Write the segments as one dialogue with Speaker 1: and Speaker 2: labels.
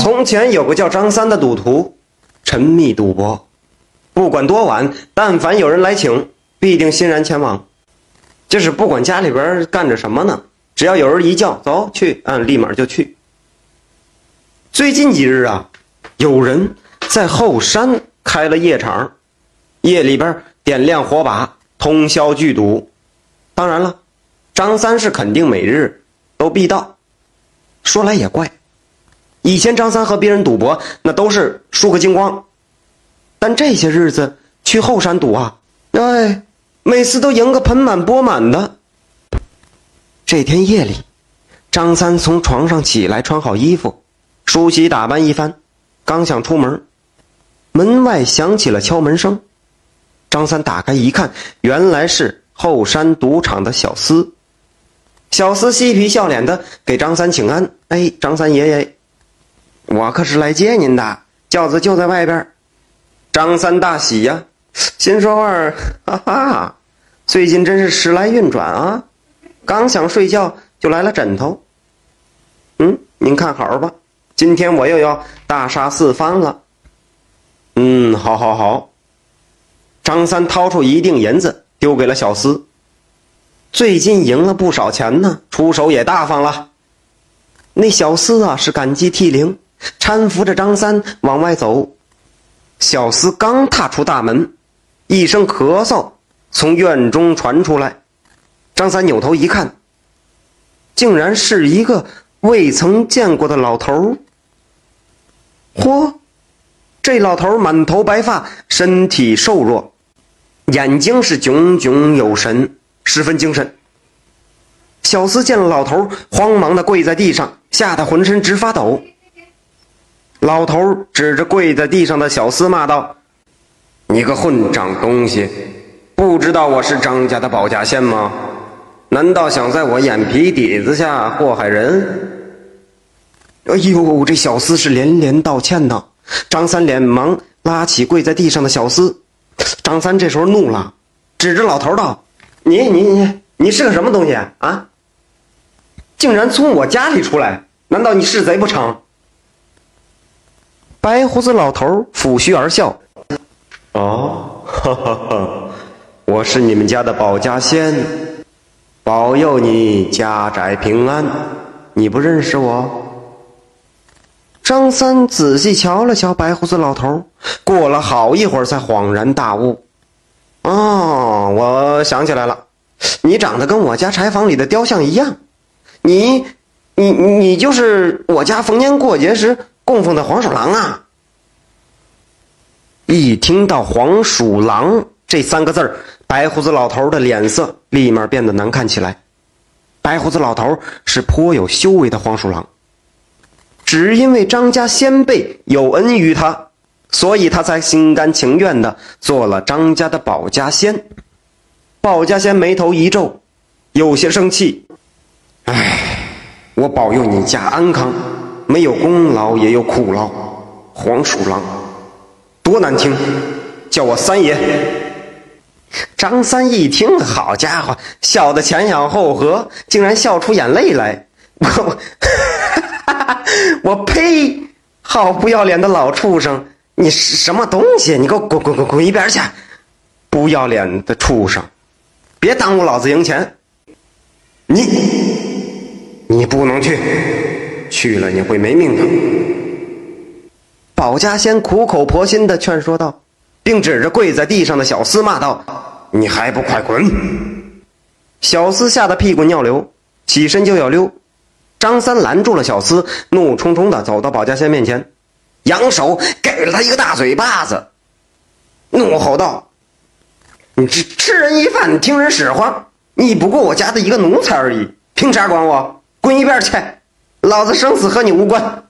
Speaker 1: 从前有个叫张三的赌徒，沉迷赌博，不管多晚，但凡有人来请，必定欣然前往。就是不管家里边干着什么呢，只要有人一叫走去，嗯，立马就去。最近几日啊，有人在后山开了夜场，夜里边点亮火把，通宵聚赌。当然了，张三是肯定每日都必到。说来也怪。以前张三和别人赌博，那都是输个精光，但这些日子去后山赌啊，哎，每次都赢个盆满钵满的。这天夜里，张三从床上起来，穿好衣服，梳洗打扮一番，刚想出门，门外响起了敲门声。张三打开一看，原来是后山赌场的小厮。小厮嬉皮笑脸的给张三请安：“哎，张三爷爷。”我可是来接您的，轿子就在外边。张三大喜呀，心说话 哈哈，最近真是时来运转啊！刚想睡觉，就来了枕头。嗯，您看好吧，今天我又要大杀四方了。嗯，好，好，好。张三掏出一锭银子，丢给了小厮。最近赢了不少钱呢，出手也大方了。那小厮啊，是感激涕零。搀扶着张三往外走，小厮刚踏出大门，一声咳嗽从院中传出来。张三扭头一看，竟然是一个未曾见过的老头嚯，这老头满头白发，身体瘦弱，眼睛是炯炯有神，十分精神。小厮见了老头，慌忙的跪在地上，吓得浑身直发抖。老头指着跪在地上的小厮骂道：“你个混账东西，不知道我是张家的保家仙吗？难道想在我眼皮底子下祸害人？”哎呦，这小厮是连连道歉呐。张三连忙拉起跪在地上的小厮。张三这时候怒了，指着老头道：“你你你你是个什么东西啊？竟然从我家里出来？难道你是贼不成？”白胡子老头抚须而笑：“哦，哈哈哈，我是你们家的保家仙，保佑你家宅平安。你不认识我？”张三仔细瞧了瞧白胡子老头，过了好一会儿才恍然大悟：“哦，我想起来了，你长得跟我家柴房里的雕像一样，你，你，你就是我家逢年过节时。”供奉的黄鼠狼啊！一听到“黄鼠狼”这三个字儿，白胡子老头的脸色立马变得难看起来。白胡子老头是颇有修为的黄鼠狼，只因为张家先辈有恩于他，所以他才心甘情愿的做了张家的保家仙。保家仙眉头一皱，有些生气：“哎，我保佑你家安康。”没有功劳也有苦劳，黄鼠狼，多难听！叫我三爷。张三一听，好家伙，笑得前仰后合，竟然笑出眼泪来。我，我呸！好不要脸的老畜生！你是什么东西？你给我滚滚滚滚一边去！不要脸的畜生！别耽误老子赢钱！你，你不能去！去了你会没命的。保家仙苦口婆心的劝说道，并指着跪在地上的小厮骂道：“你还不快滚！”小厮吓得屁滚尿流，起身就要溜。张三拦住了小厮，怒冲冲的走到保家仙面前，扬手给了他一个大嘴巴子，怒吼道：“你吃吃人一饭，听人使唤？你不过我家的一个奴才而已，凭啥管我？滚一边去！”老子生死和你无关。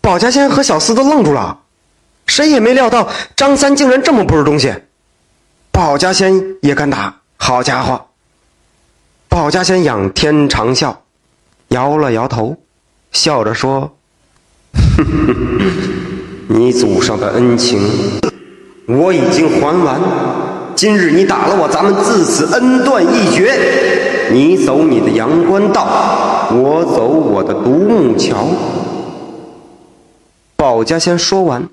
Speaker 1: 保家仙和小厮都愣住了，谁也没料到张三竟然这么不是东西。保家仙也敢打，好家伙！保家仙仰天长啸，摇了摇头，笑着说：“你祖上的恩情我已经还完，今日你打了我，咱们自此恩断义绝。”你走你的阳关道，我走我的独木桥。保家仙说完，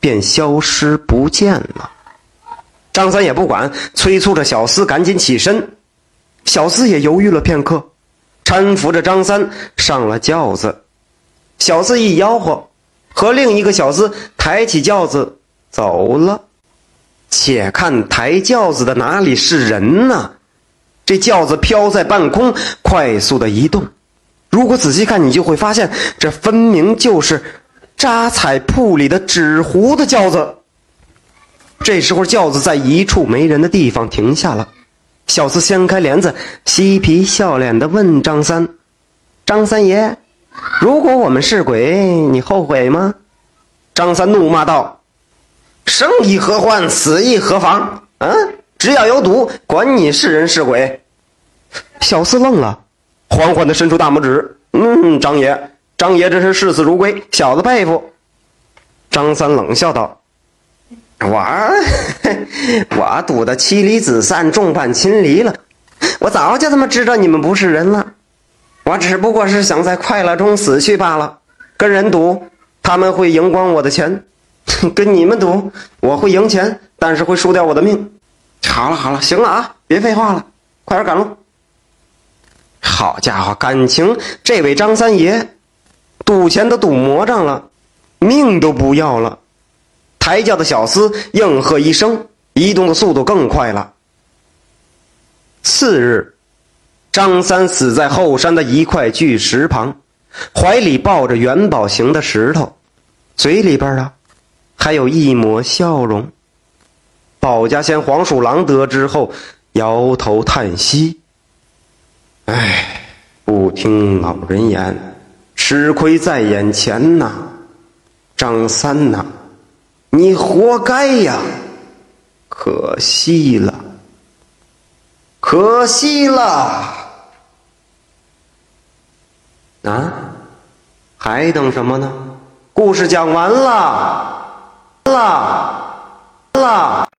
Speaker 1: 便消失不见了。张三也不管，催促着小厮赶紧起身。小厮也犹豫了片刻，搀扶着张三上了轿子。小厮一吆喝，和另一个小厮抬起轿子走了。且看抬轿子的哪里是人呢？这轿子飘在半空，快速的移动。如果仔细看，你就会发现，这分明就是扎彩铺里的纸糊的轿子。这时候，轿子在一处没人的地方停下了。小厮掀开帘子，嬉皮笑脸的问张三：“张三爷，如果我们是鬼，你后悔吗？”张三怒骂道：“生亦何欢，死亦何妨？嗯，只要有赌，管你是人是鬼。”小厮愣了，缓缓的伸出大拇指：“嗯，张爷，张爷这是视死如归，小子佩服。”张三冷笑道。我 我赌的妻离子散，众叛亲离了。我早就他妈知道你们不是人了。我只不过是想在快乐中死去罢了。跟人赌，他们会赢光我的钱；跟你们赌，我会赢钱，但是会输掉我的命。好了好了，行了啊，别废话了，快点赶路。好家伙，感情这位张三爷赌钱都赌魔障了，命都不要了。抬轿的小厮应和一声，移动的速度更快了。次日，张三死在后山的一块巨石旁，怀里抱着元宝形的石头，嘴里边啊，还有一抹笑容。保家仙黄鼠狼得知后，摇头叹息：“唉，不听老人言，吃亏在眼前呐，张三呐。”你活该呀！可惜了，可惜了！啊，还等什么呢？故事讲完了，了，了。